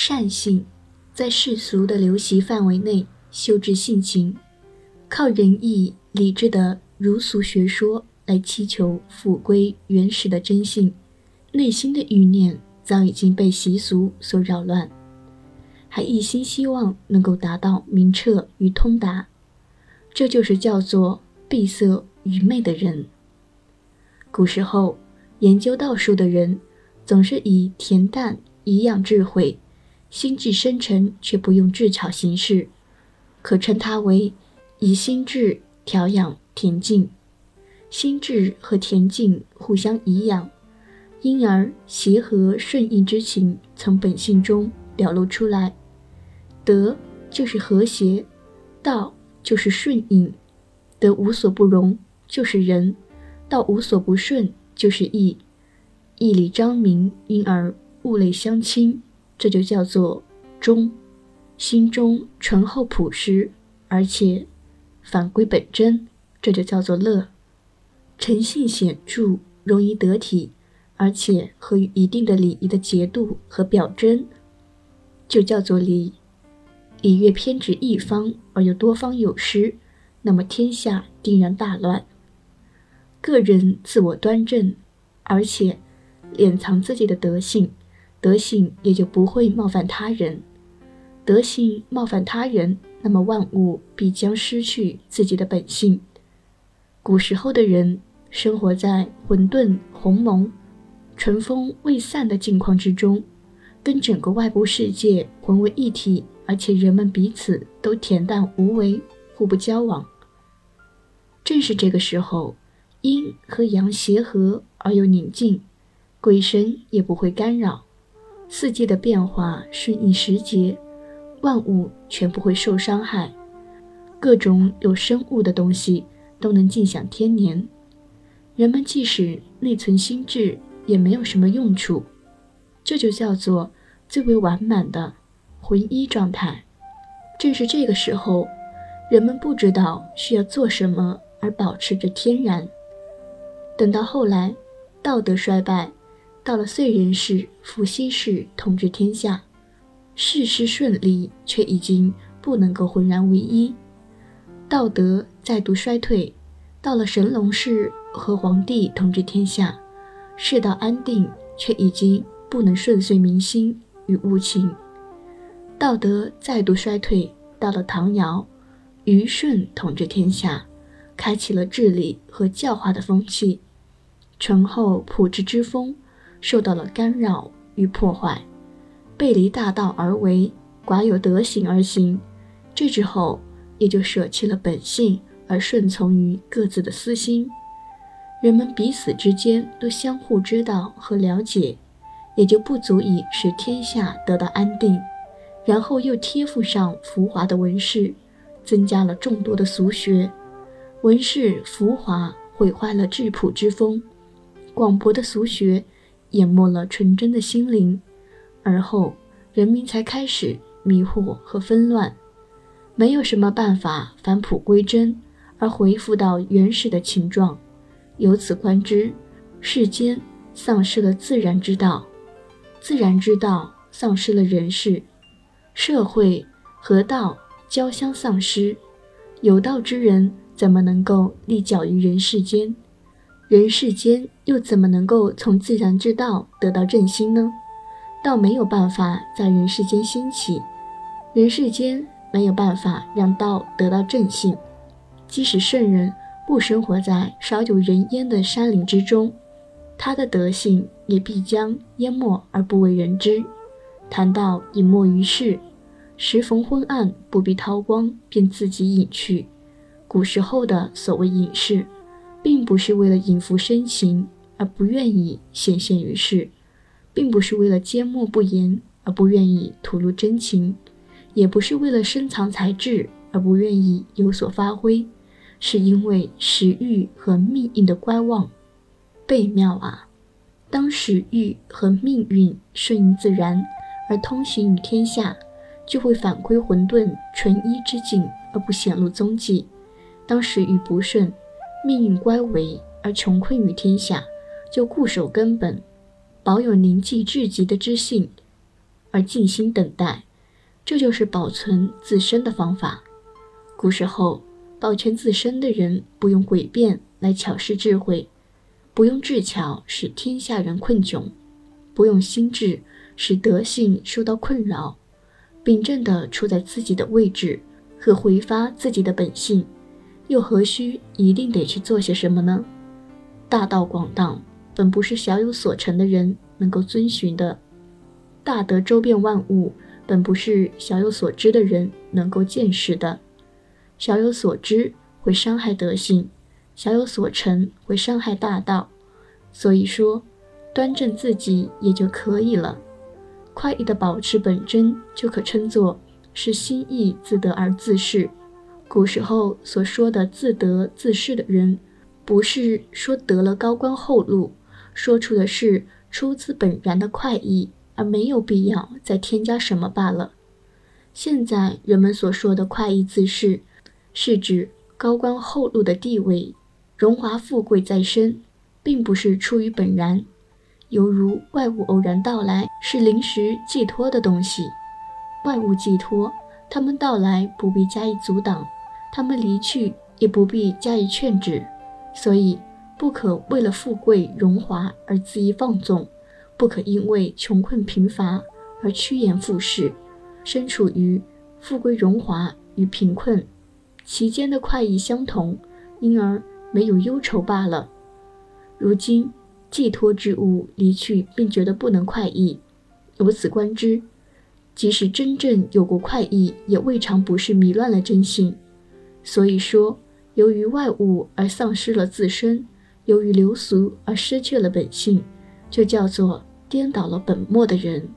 善性，在世俗的流习范围内修治性情，靠仁义理智的儒俗学说来祈求复归原始的真性，内心的欲念早已经被习俗所扰乱，还一心希望能够达到明澈与通达，这就是叫做闭塞愚昧的人。古时候研究道术的人，总是以恬淡以养智慧。心智深沉却不用智巧行事，可称它为以心智调养恬静。心智和恬静互相颐养，因而协和顺应之情从本性中表露出来。德就是和谐，道就是顺应。德无所不容就是仁，道无所不顺就是义。义理彰明，因而物类相亲。这就叫做忠，心中醇厚朴实，而且返归本真，这就叫做乐。诚信显著，容易得体，而且合于一定的礼仪的节度和表征，就叫做礼。礼乐偏执一方而又多方有失，那么天下定然大乱。个人自我端正，而且敛藏自己的德性。德性也就不会冒犯他人，德性冒犯他人，那么万物必将失去自己的本性。古时候的人生活在混沌鸿蒙、尘封未散的境况之中，跟整个外部世界混为一体，而且人们彼此都恬淡无为，互不交往。正是这个时候，阴和阳协和而又宁静，鬼神也不会干扰。四季的变化顺应时节，万物全不会受伤害，各种有生物的东西都能尽享天年。人们即使内存心智，也没有什么用处。这就叫做最为完满的浑一状态。正是这个时候，人们不知道需要做什么而保持着天然。等到后来，道德衰败。到了燧人氏、伏羲氏统治天下，事事顺利，却已经不能够浑然为一。道德再度衰退，到了神农氏和黄帝统治天下，世道安定，却已经不能顺遂民心与物情。道德再度衰退，到了唐尧、虞舜统治天下，开启了治理和教化的风气，醇厚朴质之风。受到了干扰与破坏，背离大道而为，寡有德行而行。这之后，也就舍弃了本性，而顺从于各自的私心。人们彼此之间都相互知道和了解，也就不足以使天下得到安定。然后又贴附上浮华的文饰，增加了众多的俗学。文饰浮华，毁坏了质朴之风。广博的俗学。淹没了纯真的心灵，而后人民才开始迷惑和纷乱，没有什么办法返璞归真，而恢复到原始的情状。由此观之，世间丧失了自然之道，自然之道丧失了人世，社会和道交相丧失，有道之人怎么能够立脚于人世间？人世间又怎么能够从自然之道得到振兴呢？道没有办法在人世间兴起，人世间没有办法让道得到振兴。即使圣人不生活在少有人烟的山林之中，他的德性也必将淹没而不为人知。谈到隐没于世，时逢昏暗，不必韬光，便自己隐去。古时候的所谓隐士。并不是为了隐伏深情而不愿意显现于世，并不是为了缄默不言而不愿意吐露真情，也不是为了深藏才智而不愿意有所发挥，是因为时运和命运的观望。倍妙啊！当时欲和命运顺应自然而通行于天下，就会反归混沌纯一之境而不显露踪迹；当时欲不顺，命运乖违而穷困于天下，就固守根本，保有凝寂至极的知性，而静心等待，这就是保存自身的方法。古时候，保全自身的人不用诡辩来巧施智慧，不用智巧使天下人困窘，不用心智使德性受到困扰，秉正地处在自己的位置和回发自己的本性，又何须一定得去做些什么呢？大道广荡，本不是小有所成的人能够遵循的。大德周遍万物，本不是小有所知的人能够见识的。小有所知会伤害德性，小有所成会伤害大道。所以说，端正自己也就可以了。快意的保持本真，就可称作是心意自得而自是。古时候所说的自得自是的人，不是说得了高官厚禄，说出的是出自本然的快意。而没有必要再添加什么罢了。现在人们所说的快意自适，是指高官厚禄的地位、荣华富贵在身，并不是出于本然，犹如外物偶然到来是临时寄托的东西。外物寄托，他们到来不必加以阻挡，他们离去也不必加以劝止，所以不可为了富贵荣华而恣意放纵。不可因为穷困贫乏而趋炎附势，身处于富贵荣华与贫困其间的快意相同，因而没有忧愁罢了。如今寄托之物离去，并觉得不能快意，由此观之，即使真正有过快意，也未尝不是迷乱了真性。所以说，由于外物而丧失了自身，由于流俗而失去了本性，就叫做。颠倒了本末的人。